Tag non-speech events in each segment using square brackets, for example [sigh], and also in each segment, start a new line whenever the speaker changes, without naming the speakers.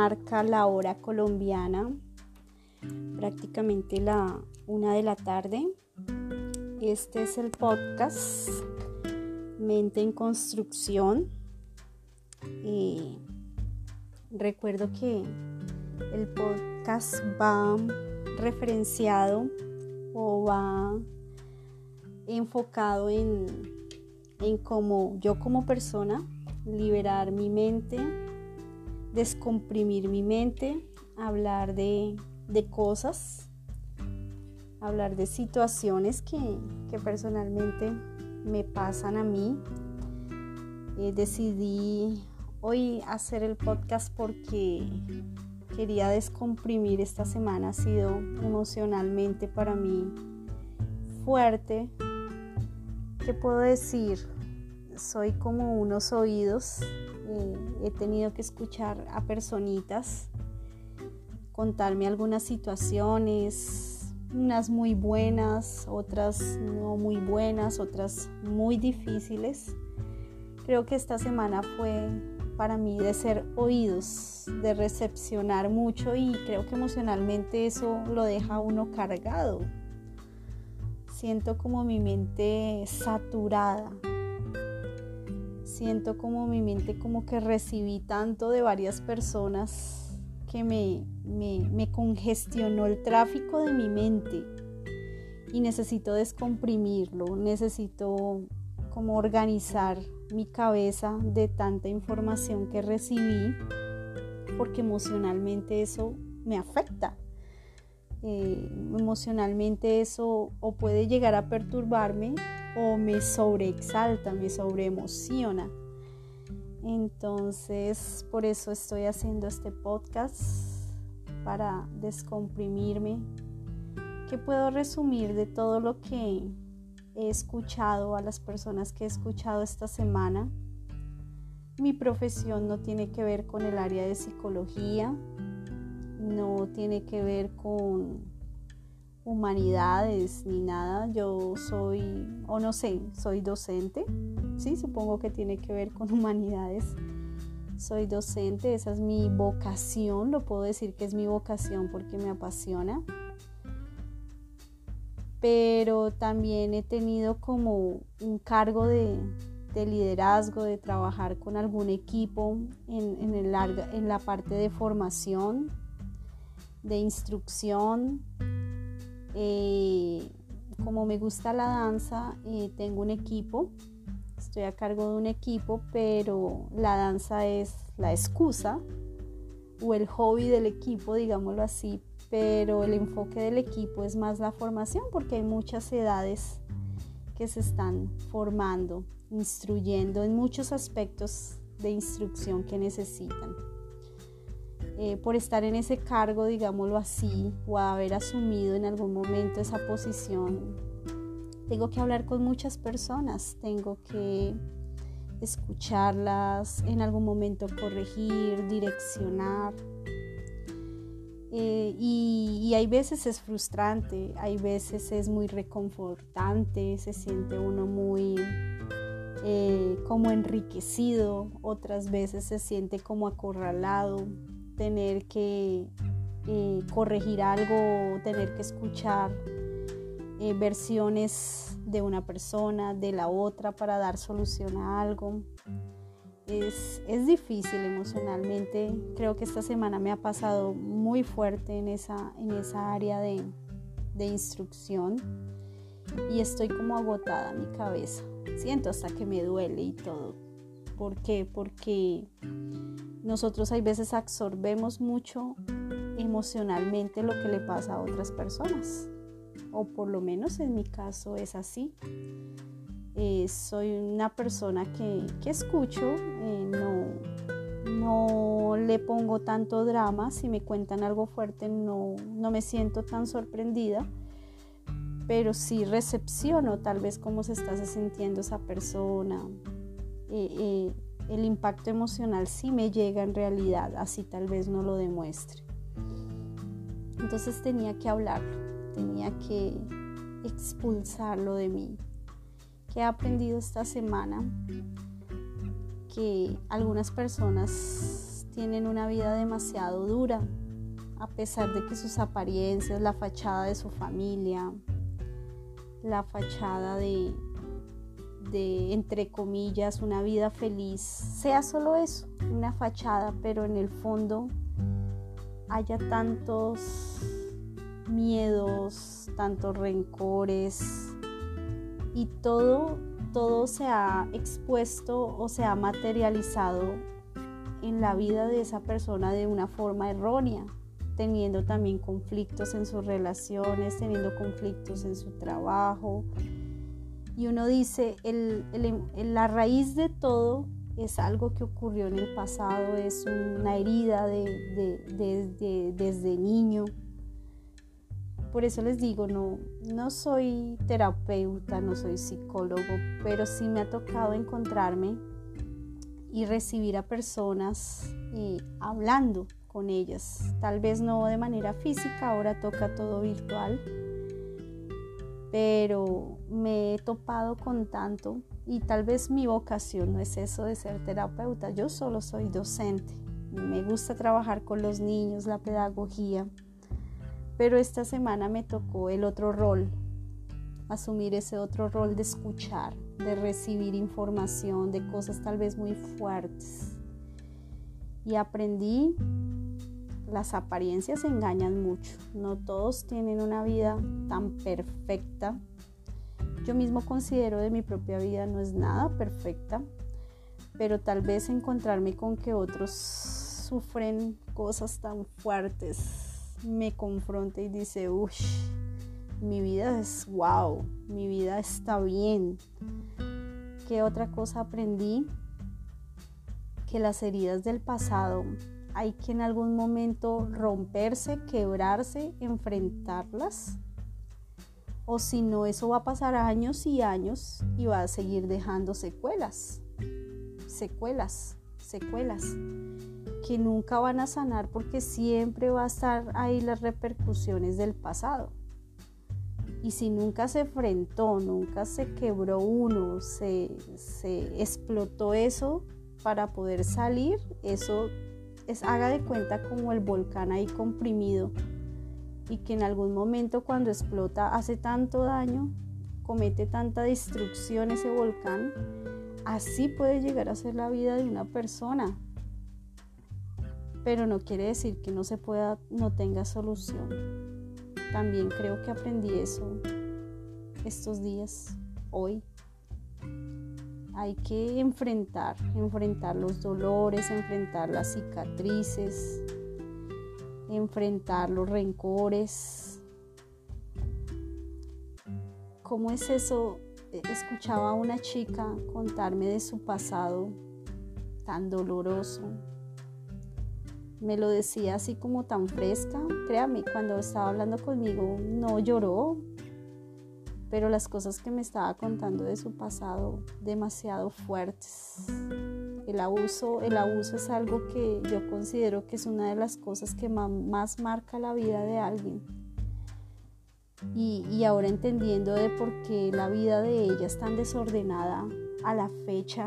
marca la hora colombiana, prácticamente la una de la tarde. Este es el podcast Mente en Construcción. recuerdo que el podcast va referenciado o va enfocado en, en cómo yo como persona liberar mi mente, descomprimir mi mente, hablar de, cosas, hablar de situaciones que, personalmente me pasan a mí. Eh, decidí hoy hacer el podcast porque quería descomprimir esta semana. Ha sido emocionalmente para mí fuerte. ¿Qué puedo decir? soy como unos oídos. Eh, he tenido que escuchar a personitas contarme algunas situaciones, unas muy buenas, otras no muy buenas, otras muy difíciles. Creo que esta semana fue para mí de ser oídos, de recepcionar mucho y creo que emocionalmente eso lo deja uno cargado. Siento como mi mente saturada, siento como mi mente como que recibí tanto de varias personas que me, me, congestionó el tráfico de mi mente y necesito descomprimirlo, necesito como organizar mi cabeza de tanta información que recibí porque emocionalmente eso me afecta. Eh, emocionalmente eso o puede llegar a perturbarme o me sobreexalta, me sobreemociona. Entonces, por eso estoy haciendo este podcast para descomprimirme. ¿Qué puedo resumir de todo lo que he escuchado a las personas que he escuchado esta semana? Mi profesión no tiene que ver con el área de psicología, no tiene que ver con humanidades ni nada. Yo soy, o no sé, soy docente. Sí, supongo que tiene que ver con [laughs] humanidades. Soy docente, esa es mi vocación, lo puedo decir que es mi vocación porque me apasiona. Pero también he tenido como un cargo de, liderazgo, de trabajar con algún equipo en, el en la parte de formación, de instrucción, como me gusta la danza, eh, tengo un equipo, estoy a cargo de un equipo, pero la danza es la excusa o el hobby del equipo, digámoslo así, pero el enfoque del equipo es más la formación porque hay muchas edades que se están formando, instruyendo en muchos aspectos de instrucción que necesitan. Eh, por estar en ese cargo, digámoslo así, o haber asumido en algún momento esa posición, tengo que hablar con muchas personas, tengo que escucharlas, en algún momento corregir, direccionar. Eh, y, hay veces es frustrante, hay veces es muy reconfortante, se siente uno muy eh, como enriquecido, otras veces se siente como acorralado, tener que eh, corregir algo, tener que escuchar eh, versiones de una persona, de la otra para dar solución a algo. Es, difícil emocionalmente. Creo que esta semana me ha pasado muy fuerte en esa, en esa área de, de instrucción y estoy como agotada mi cabeza. Siento hasta que me duele y todo. ¿Por qué? Porque nosotros hay veces absorbemos mucho emocionalmente lo que le pasa a otras personas. O por lo menos en mi caso es así. Eh, soy una persona que, escucho, eh, no, no le pongo tanto drama. Si me cuentan algo fuerte no, no me siento tan sorprendida pero sí recepciono tal vez cómo se está sintiendo esa persona, el impacto emocional sí me llega en realidad, así tal vez no lo demuestre. Entonces tenía que hablarlo, tenía que expulsarlo de mí. ¿Qué he aprendido esta semana? Que algunas personas tienen una vida demasiado dura, a pesar de que sus apariencias, la fachada de su familia, la fachada de, de, entre comillas, una vida feliz, sea solo eso, una fachada, pero en el fondo haya tantos miedos, tantos rencores y todo, todo se ha expuesto o se ha materializado en la vida de esa persona de una forma errónea, teniendo también conflictos en sus relaciones, teniendo conflictos en su trabajo. Y uno dice, la raíz de todo es algo que ocurrió en el pasado, es una herida de, desde niño. Por eso les digo, no, no soy terapeuta, no soy psicólogo, pero sí me ha tocado encontrarme y recibir a personas eh, hablando con ellas. Tal vez no de manera física, ahora toca todo virtual, pero me he topado con tanto y tal vez mi vocación no es eso de ser terapeuta, yo solo soy docente. Me gusta trabajar con los niños, la pedagogía, pero esta semana me tocó el otro rol, asumir ese otro rol de escuchar, de recibir información de cosas tal vez muy fuertes. Y aprendí, las apariencias engañan mucho, no todos tienen una vida tan perfecta yo mismo considero de mi propia vida no es nada perfecta, pero tal vez encontrarme con que otros sufren cosas tan fuertes me confronta y dice, uff, mi vida es wow, mi vida está bien. ¿Qué otra cosa aprendí? Que las heridas del pasado hay que en algún momento romperse, quebrarse, enfrentarlas o si no, eso va a pasar años y años y va a seguir dejando secuelas, secuelas, secuelas, que nunca van a sanar porque siempre va a estar ahí las repercusiones del pasado. Y si nunca se enfrentó, nunca se quebró uno, se, se explotó eso para poder salir, eso es, haga de cuenta como el volcán ahí comprimido y que en algún momento cuando explota hace tanto daño, comete tanta destrucción ese volcán, así puede llegar a ser la vida de una persona. Pero no quiere decir que no se pueda, no tenga solución. También creo que aprendí eso estos días, hoy. Hay que enfrentar, enfrentar los dolores, enfrentar las cicatrices, enfrentar los rencores. ¿Cómo es eso? E, escuchaba a una chica contarme de su pasado tan doloroso. Me lo decía así como tan fresca. Créame, cuando estaba hablando conmigo no lloró, pero las cosas que me estaba contando de su pasado demasiado fuertes. El abuso, el abuso es algo que yo considero que es una de las cosas que más marca la vida de alguien. Y, y ahora entendiendo de por qué la vida de ella es tan desordenada a la fecha,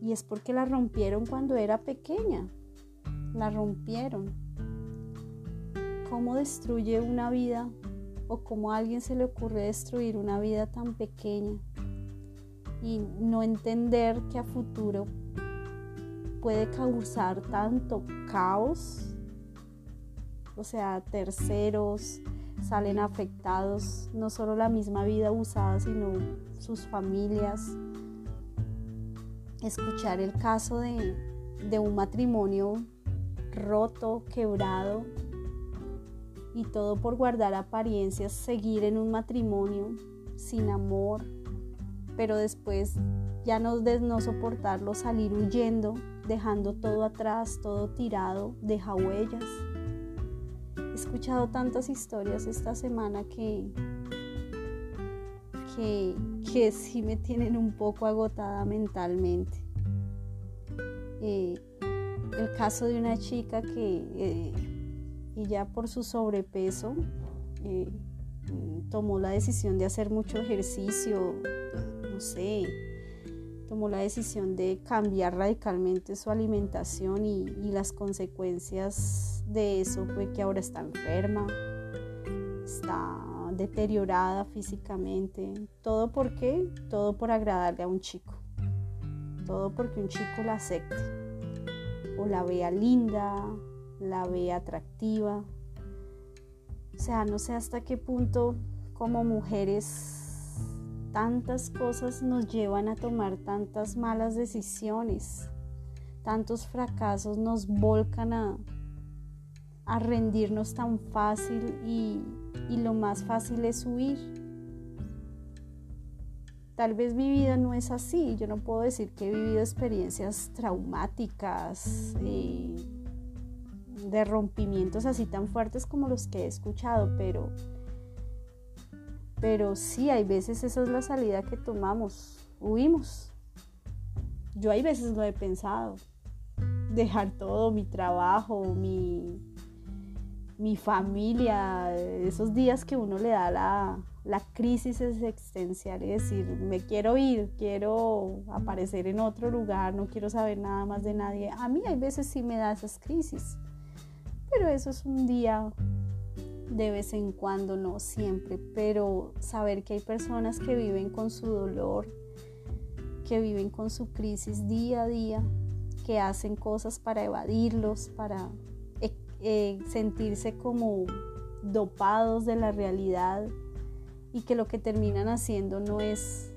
y es porque la rompieron cuando era pequeña, la rompieron. ¿Cómo destruye una vida o cómo a alguien se le ocurre destruir una vida tan pequeña? y no entender que a futuro puede causar tanto caos, o sea, terceros salen afectados, no solo la misma vida usada, sino sus familias. Escuchar el caso de, de un matrimonio roto, quebrado, y todo por guardar apariencias, seguir en un matrimonio sin amor, pero después ya no, de no soportarlo, salir huyendo, dejando todo atrás, todo tirado, deja huellas. He escuchado tantas historias esta semana que, que, que sí me tienen un poco agotada mentalmente. Eh, el caso de una chica que eh, ella por su sobrepeso eh, tomó la decisión de hacer mucho ejercicio, no sé, tomó la decisión de cambiar radicalmente su alimentación y, las consecuencias de eso fue que ahora está enferma, está deteriorada físicamente. ¿Todo por qué? Todo por agradarle a un chico. Todo porque un chico la acepte o la vea linda, la vea atractiva. O sea, no sé hasta qué punto como mujeres tantas cosas nos llevan a tomar tantas malas decisiones, tantos fracasos nos volcan a, a rendirnos tan fácil y, y lo más fácil es huir. Tal vez mi vida no es así, yo no puedo decir que he vivido experiencias traumáticas, eh, de rompimientos así tan fuertes como los que he escuchado, pero pero sí, hay veces esa es la salida que tomamos, huimos. Yo hay veces lo he pensado, dejar todo, mi trabajo, mi, mi familia, esos días que uno le da la, la crisis existencial y decir, me quiero ir, quiero aparecer en otro lugar, no quiero saber nada más de nadie. A mí hay veces sí me da esas crisis, pero eso es un día de vez en cuando, no siempre, pero saber que hay personas que viven con su dolor, que viven con su crisis día a día, que hacen cosas para evadirlos, para eh, eh, sentirse como dopados de la realidad y que lo que terminan haciendo no es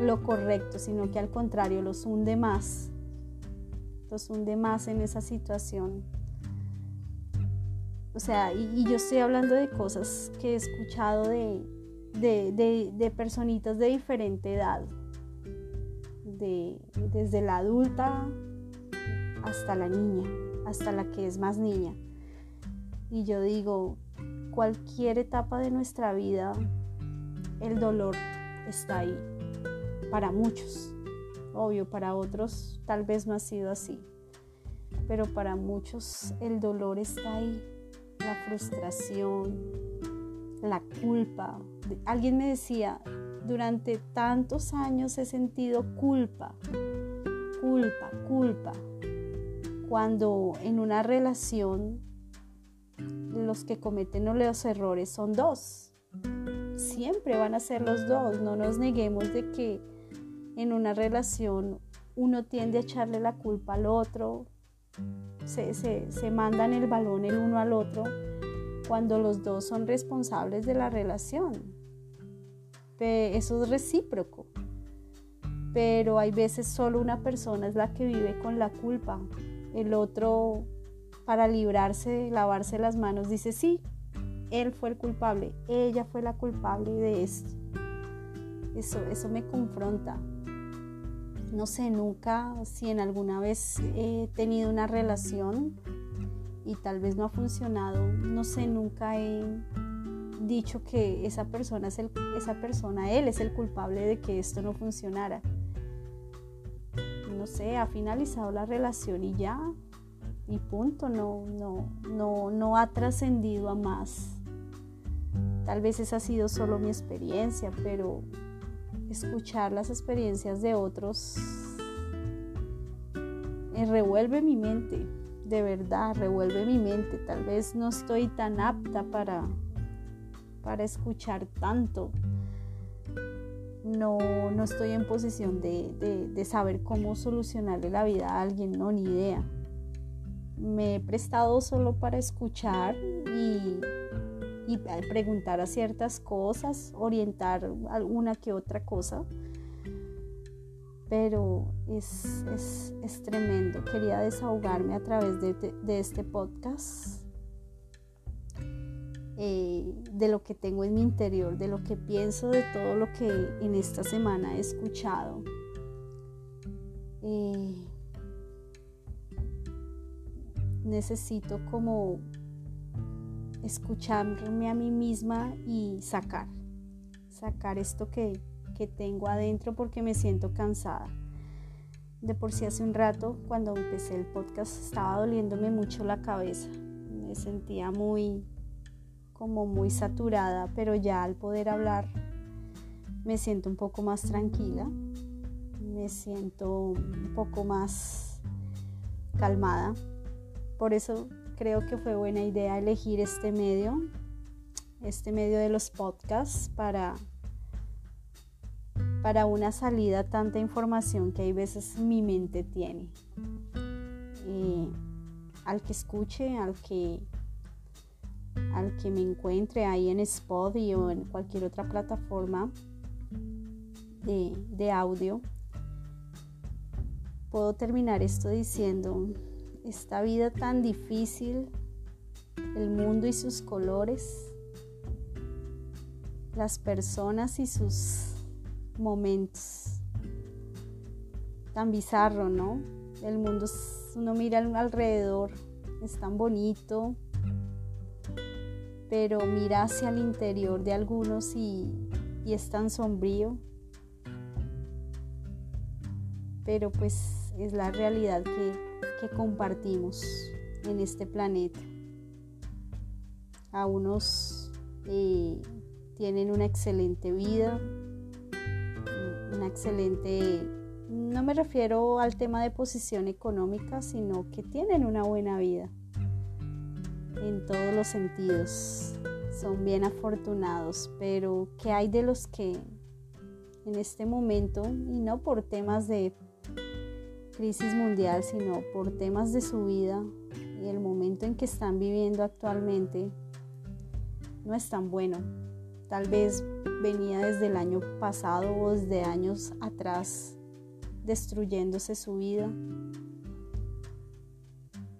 lo correcto, sino que al contrario los hunde más, los hunde más en esa situación o sea, y, yo estoy hablando de cosas que he escuchado de, de, personitas de diferente edad, de, desde la adulta hasta la niña, hasta la que es más niña. Y yo digo, cualquier etapa de nuestra vida, el dolor está ahí, para muchos. Obvio, para otros tal vez no ha sido así, pero para muchos el dolor está ahí la frustración, la culpa. Alguien me decía, durante tantos años he sentido culpa, culpa, culpa. Cuando en una relación los que cometen los errores son dos. Siempre van a ser los dos. No nos neguemos de que en una relación uno tiende a echarle la culpa al otro, se, mandan el balón el uno al otro cuando los dos son responsables de la relación. Eso es recíproco. Pero hay veces solo una persona es la que vive con la culpa. El otro, para librarse, lavarse las manos, dice, sí, él fue el culpable, ella fue la culpable de esto. Eso, eso me confronta no sé, nunca, si en alguna vez he tenido una relación y tal vez no ha funcionado, no sé, nunca he dicho que esa persona es esa persona, él es el culpable de que esto no funcionara. No sé, ha finalizado la relación y ya, y punto, no, no, no, no ha trascendido a más. Tal vez esa ha sido solo mi experiencia, pero escuchar las experiencias de otros eh, revuelve mi mente, de verdad, revuelve mi mente. Tal vez no estoy tan apta para, para escuchar tanto. No, no estoy en posición de, de saber cómo solucionarle la vida a alguien, no, ni idea. Me he prestado solo para escuchar y y preguntar a ciertas cosas, orientar alguna que otra cosa. Pero es, es, tremendo. Quería desahogarme a través de, este podcast. Eh, de lo que tengo en mi interior, de lo que pienso, de todo lo que en esta semana he escuchado. Eh, necesito como escucharme a mí misma y sacar, sacar esto que, tengo adentro porque me siento cansada. De por sí hace un rato, cuando empecé el podcast, estaba doliéndome mucho la cabeza. Me sentía muy, como muy saturada, pero ya al poder hablar me siento un poco más tranquila. me siento un poco más calmada. Por eso creo que fue buena idea elegir este medio, este medio de los podcasts para para una salida tanta información que hay veces mi mente tiene. al que escuche, al que al que me encuentre ahí en Spotify o en cualquier otra plataforma de audio, puedo terminar esto diciendo, esta vida tan difícil, el mundo y sus colores, las personas y sus momentos. Tan bizarro, ¿no? El mundo, uno mira alrededor, es tan bonito, pero mira hacia el interior de algunos y, es tan sombrío. Pero pues es la realidad que, compartimos en este planeta. A unos eh, tienen una excelente vida, una excelente, no me refiero al tema de posición económica, sino que tienen una buena vida en todos los sentidos. Son bien afortunados, pero ¿qué hay de los que en este momento, y no por temas de crisis mundial, sino por temas de su vida y el momento en que están viviendo actualmente, no es tan bueno? Tal vez venía desde el año pasado o desde años atrás destruyéndose su vida.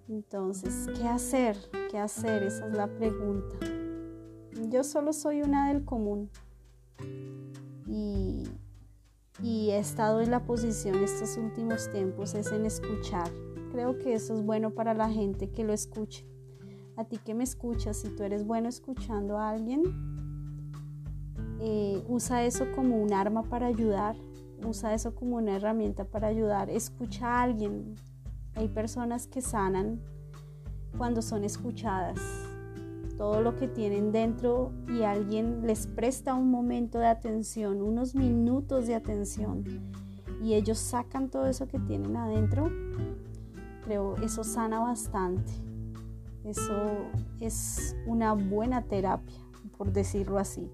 Entonces, ¿qué hacer? ¿Qué hacer? Esa es la pregunta. Yo solo soy una del común y, y he estado en la posición estos últimos tiempos es en escuchar. Creo que eso es bueno para la gente que lo escuche. A ti que me escuchas, si tú eres bueno escuchando a alguien, eh, usa eso como un arma para ayudar, usa eso como una herramienta para ayudar, escucha a alguien. Hay personas que sanan cuando son escuchadas. Todo lo que tienen dentro y alguien les presta un momento de atención, unos minutos de atención y ellos sacan todo eso que tienen adentro, creo eso sana bastante. Eso es una buena terapia, por decirlo así.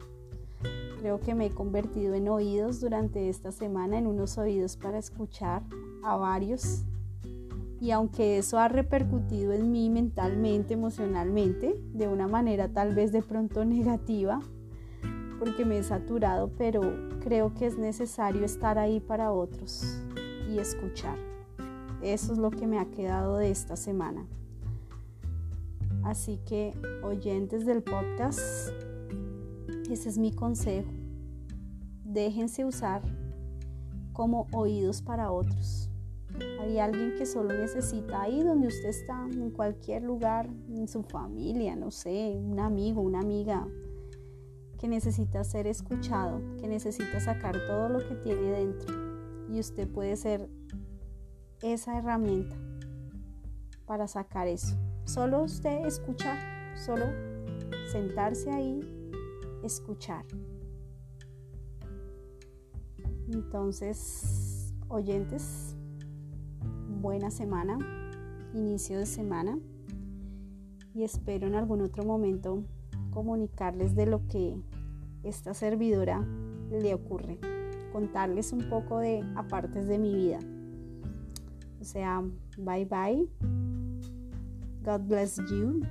Creo que me he convertido en oídos durante esta semana, en unos oídos para escuchar a varios. Y aunque eso ha repercutido en mí mentalmente, emocionalmente, de una manera tal vez de pronto [laughs] negativa, porque me he saturado, pero creo que es necesario estar ahí para otros y escuchar. Eso es lo que me ha quedado de esta semana. Así que, oyentes del podcast, ese es mi consejo. Déjense usar como oídos para otros. Hay alguien que solo necesita ahí donde usted está, en cualquier lugar, en su familia, no sé, un amigo, una amiga, que necesita ser escuchado, que necesita sacar todo lo que tiene dentro. Y usted puede ser esa herramienta para sacar eso. Solo usted escuchar, solo sentarse ahí escuchar. Entonces, oyentes, buena semana, inicio de semana y espero en algún otro momento comunicarles de lo que esta servidora le ocurre, contarles un poco de apartes de mi vida. O sea, bye bye. God bless you.